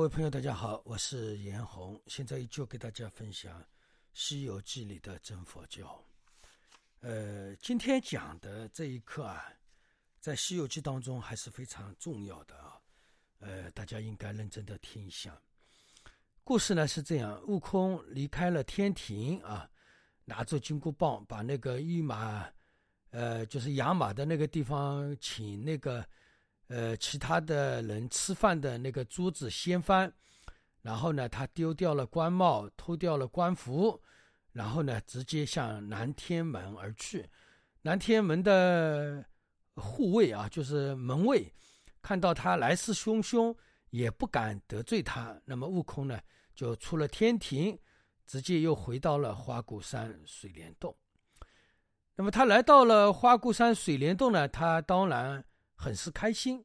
各位朋友，大家好，我是严红，现在就给大家分享《西游记》里的真佛教。呃，今天讲的这一课啊，在《西游记》当中还是非常重要的啊。呃，大家应该认真的听一下。故事呢是这样：悟空离开了天庭啊，拿着金箍棒，把那个御马，呃，就是养马的那个地方，请那个。呃，其他的人吃饭的那个桌子掀翻，然后呢，他丢掉了官帽，脱掉了官服，然后呢，直接向南天门而去。南天门的护卫啊，就是门卫，看到他来势汹汹，也不敢得罪他。那么悟空呢，就出了天庭，直接又回到了花果山水帘洞。那么他来到了花果山水帘洞呢，他当然。很是开心，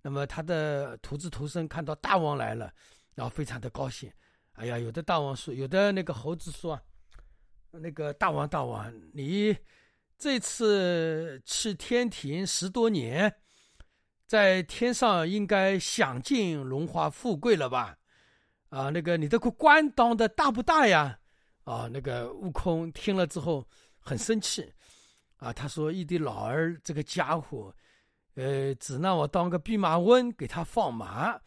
那么他的徒子徒孙看到大王来了，然后非常的高兴。哎呀，有的大王说，有的那个猴子说：“那个大王大王，你这次去天庭十多年，在天上应该享尽荣华富贵了吧？啊，那个你这个官当的大不大呀？啊，那个悟空听了之后很生气，啊，他说：一的老儿这个家伙。”呃，只让我当个弼马温给他放马，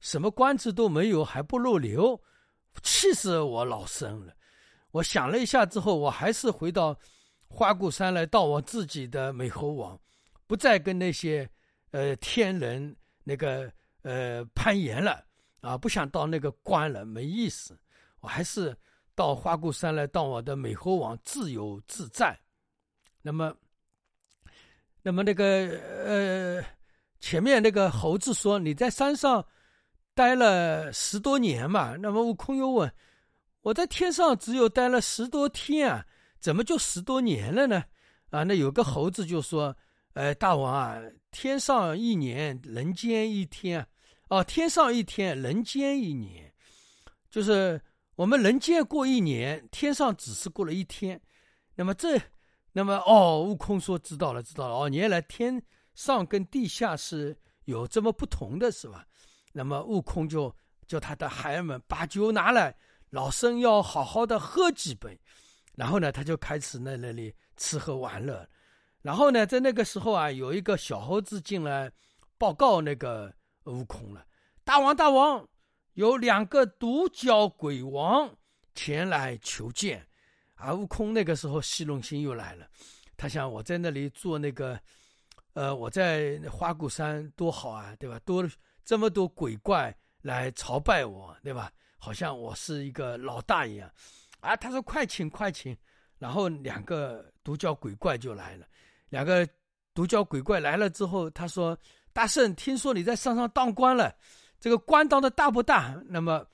什么官职都没有，还不入流，气死我老身了。我想了一下之后，我还是回到花果山来，到我自己的美猴王，不再跟那些呃天人那个呃攀岩了啊，不想当那个官了，没意思。我还是到花果山来，当我的美猴王，自由自在。那么。那么那个呃，前面那个猴子说你在山上待了十多年嘛？那么悟空又问，我在天上只有待了十多天啊，怎么就十多年了呢？啊，那有个猴子就说，呃，大王啊，天上一年，人间一天啊，哦，天上一天，人间一年，就是我们人间过一年，天上只是过了一天，那么这。那么哦，悟空说知道了，知道了。哦，原来天上跟地下是有这么不同的是吧？那么悟空就叫他的孩儿们把酒拿来，老僧要好好的喝几杯。然后呢，他就开始在那里吃喝玩乐。然后呢，在那个时候啊，有一个小猴子进来报告那个悟空了：“大王，大王，有两个独角鬼王前来求见。”啊悟空那个时候戏弄心又来了，他想我在那里做那个，呃，我在花果山多好啊，对吧？多这么多鬼怪来朝拜我，对吧？好像我是一个老大一样。啊，他说快请快请，然后两个独角鬼怪就来了。两个独角鬼怪来了之后，他说：“大圣，听说你在山上当官了，这个官当的大不大？”那么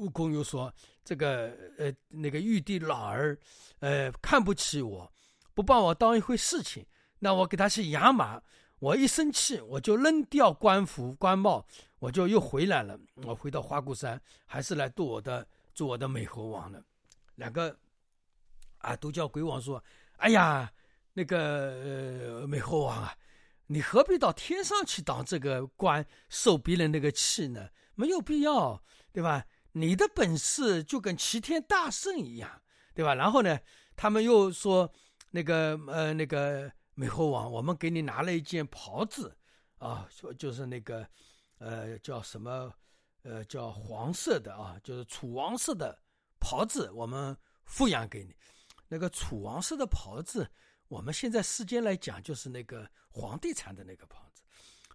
悟空又说。这个呃，那个玉帝老儿，呃，看不起我，不把我当一回事情，那我给他去养马，我一生气，我就扔掉官服官帽，我就又回来了。我回到花果山，还是来做我的做我的美猴王了。两个啊，都叫鬼王说：“哎呀，那个呃美猴王啊，你何必到天上去当这个官，受别人那个气呢？没有必要，对吧？”你的本事就跟齐天大圣一样，对吧？然后呢，他们又说，那个呃，那个美猴王，我们给你拿了一件袍子，啊，说就是那个，呃，叫什么，呃，叫黄色的啊，就是楚王色的袍子，我们富养给你。那个楚王色的袍子，我们现在世间来讲，就是那个皇帝穿的那个袍子，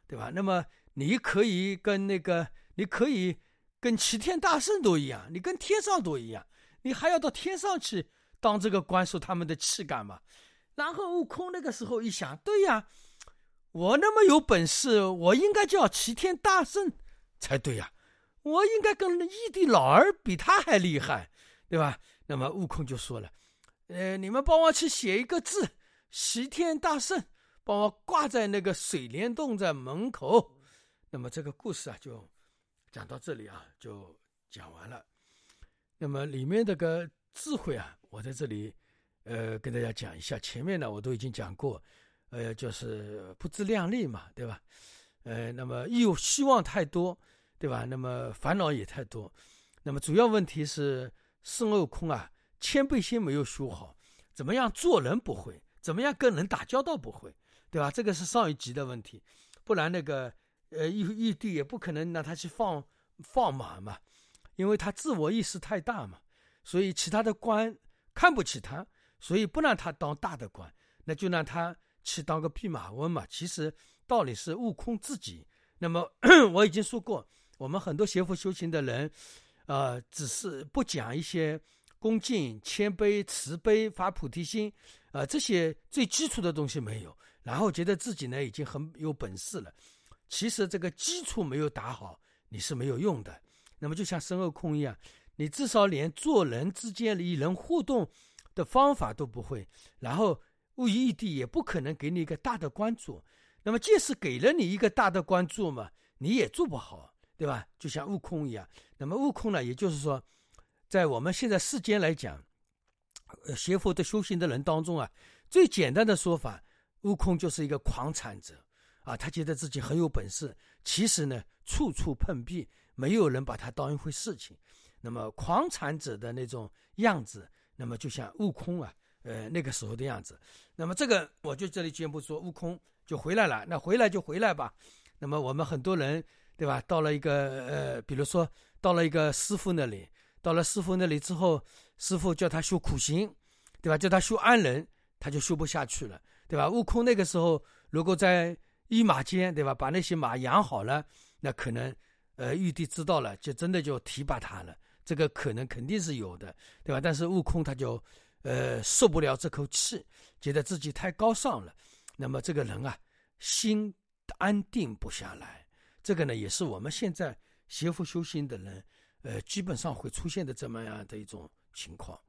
对吧？那么你可以跟那个，你可以。跟齐天大圣都一样，你跟天上都一样，你还要到天上去当这个官，受他们的气干嘛？然后悟空那个时候一想，对呀，我那么有本事，我应该叫齐天大圣才对呀，我应该跟义帝老儿比他还厉害，对吧？那么悟空就说了，呃，你们帮我去写一个字，齐天大圣，帮我挂在那个水帘洞在门口。那么这个故事啊，就。讲到这里啊，就讲完了。那么里面这个智慧啊，我在这里呃跟大家讲一下。前面呢我都已经讲过，呃，就是不自量力嘛，对吧？呃，那么又希望太多，对吧？那么烦恼也太多。那么主要问题是孙悟空啊，谦卑心没有修好，怎么样做人不会，怎么样跟人打交道不会，对吧？这个是上一集的问题。不然那个呃玉玉帝也不可能让他去放放马嘛，因为他自我意识太大嘛，所以其他的官看不起他，所以不让他当大的官，那就让他去当个弼马温嘛。其实道理是悟空自己。那么 我已经说过，我们很多学佛修行的人，呃，只是不讲一些恭敬、谦卑、慈悲、发菩提心，呃，这些最基础的东西没有。然后觉得自己呢已经很有本事了，其实这个基础没有打好，你是没有用的。那么就像孙悟空一样，你至少连做人之间与人互动的方法都不会，然后悟义帝也不可能给你一个大的关注。那么即使给了你一个大的关注嘛，你也做不好，对吧？就像悟空一样。那么悟空呢，也就是说，在我们现在世间来讲，学佛的修行的人当中啊，最简单的说法。悟空就是一个狂产者，啊，他觉得自己很有本事，其实呢，处处碰壁，没有人把他当一回事情。那么狂产者的那种样子，那么就像悟空啊，呃，那个时候的样子。那么这个我就这里宣布说，悟空就回来了。那回来就回来吧。那么我们很多人，对吧？到了一个呃，比如说到了一个师傅那里，到了师傅那里之后，师傅叫他修苦行，对吧？叫他修安忍，他就修不下去了。对吧？悟空那个时候如果在一马间，对吧？把那些马养好了，那可能，呃，玉帝知道了，就真的就提拔他了。这个可能肯定是有的，对吧？但是悟空他就，呃，受不了这口气，觉得自己太高尚了。那么这个人啊，心安定不下来。这个呢，也是我们现在学佛修行的人，呃，基本上会出现的这么样的一种情况。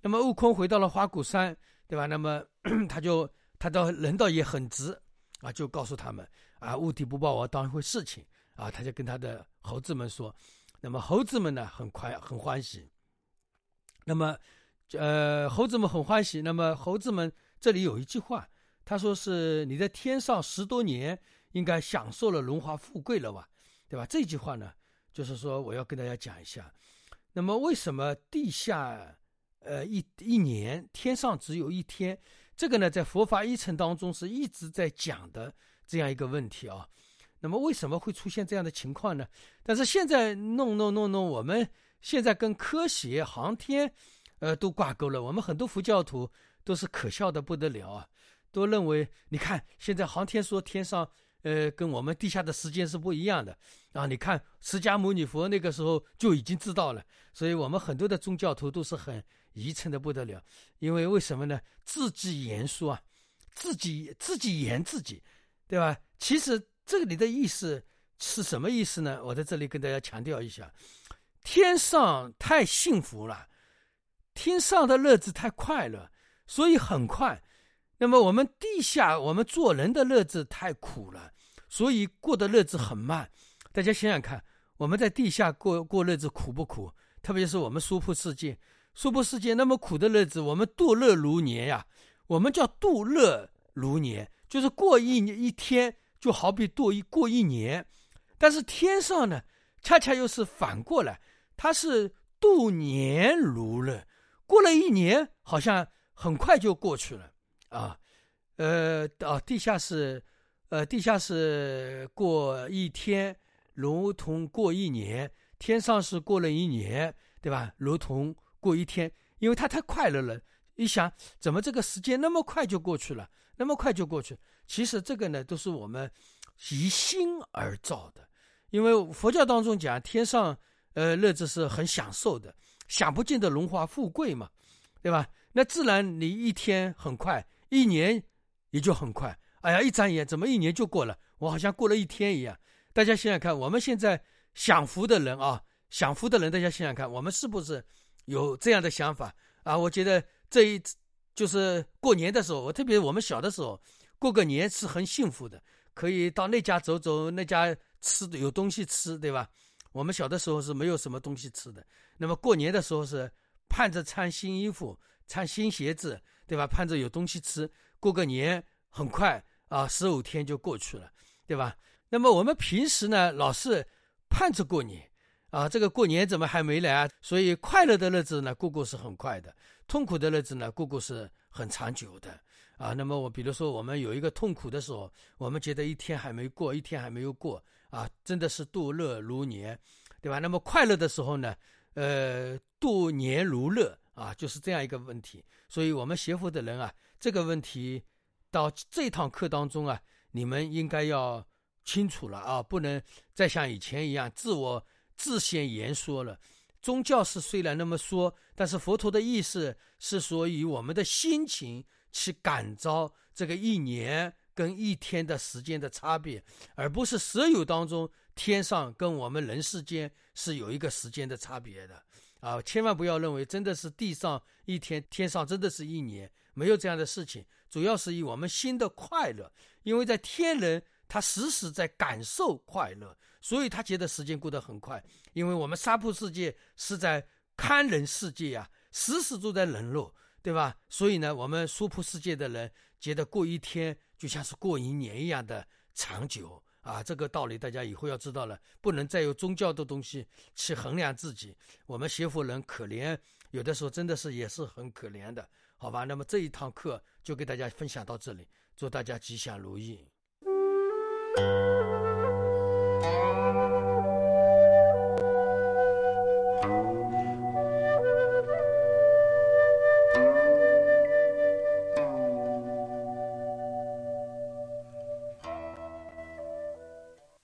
那么悟空回到了花果山，对吧？那么 他就。他倒人倒也很直啊，就告诉他们啊，物体不把我当一回事情啊，他就跟他的猴子们说，那么猴子们呢很快很欢喜，那么呃猴子们很欢喜，那么猴子们这里有一句话，他说是你在天上十多年，应该享受了荣华富贵了吧，对吧？这句话呢，就是说我要跟大家讲一下，那么为什么地下呃一一年，天上只有一天？这个呢，在佛法一层当中是一直在讲的这样一个问题啊。那么为什么会出现这样的情况呢？但是现在弄弄弄弄，我们现在跟科学、航天，呃，都挂钩了。我们很多佛教徒都是可笑的不得了啊，都认为你看现在航天说天上，呃，跟我们地下的时间是不一样的啊。你看释迦牟尼佛那个时候就已经知道了，所以我们很多的宗教徒都是很。愚蠢的不得了，因为为什么呢？自己言说啊，自己自己言自己，对吧？其实这里的意思是什么意思呢？我在这里跟大家强调一下：天上太幸福了，天上的日子太快乐，所以很快；那么我们地下，我们做人的日子太苦了，所以过的日子很慢。大家想想看，我们在地下过过日子苦不苦？特别是我们娑婆世界。娑婆世界那么苦的日子，我们度日如年呀。我们叫度日如年，就是过一一天就好比度一过一年。但是天上呢，恰恰又是反过来，它是度年如日，过了一年好像很快就过去了啊。呃，哦，地下是，呃，地下是过一天如同过一年，天上是过了一年，对吧？如同。过一天，因为他太快乐了。一想，怎么这个时间那么快就过去了？那么快就过去？其实这个呢，都是我们以心而造的。因为佛教当中讲，天上呃日子是很享受的，享不尽的荣华富贵嘛，对吧？那自然你一天很快，一年也就很快。哎呀，一眨眼，怎么一年就过了？我好像过了一天一样。大家想想看，我们现在享福的人啊，享福的人，大家想想看，我们是不是？有这样的想法啊，我觉得这一次就是过年的时候，我特别我们小的时候过个年是很幸福的，可以到那家走走，那家吃的有东西吃，对吧？我们小的时候是没有什么东西吃的，那么过年的时候是盼着穿新衣服、穿新鞋子，对吧？盼着有东西吃，过个年很快啊，十五天就过去了，对吧？那么我们平时呢，老是盼着过年啊，这个过年怎么还没来啊？所以快乐的日子呢，过过是很快的；痛苦的日子呢，过过是很长久的啊。那么我比如说，我们有一个痛苦的时候，我们觉得一天还没过，一天还没有过啊，真的是度日如年，对吧？那么快乐的时候呢，呃，度年如乐啊，就是这样一个问题。所以我们学佛的人啊，这个问题到这堂课当中啊，你们应该要。清楚了啊，不能再像以前一样自我自先言说了。宗教是虽然那么说，但是佛陀的意思是说以我们的心情去感召这个一年跟一天的时间的差别，而不是舍有当中天上跟我们人世间是有一个时间的差别的啊！千万不要认为真的是地上一天，天上真的是一年，没有这样的事情。主要是以我们心的快乐，因为在天人。他时时在感受快乐，所以他觉得时间过得很快。因为我们沙铺世界是在看人世界呀，时时都在冷落，对吧？所以呢，我们娑婆世界的人觉得过一天就像是过一年一样的长久啊。这个道理大家以后要知道了，不能再用宗教的东西去衡量自己。我们学佛人可怜，有的时候真的是也是很可怜的，好吧？那么这一堂课就给大家分享到这里，祝大家吉祥如意。Música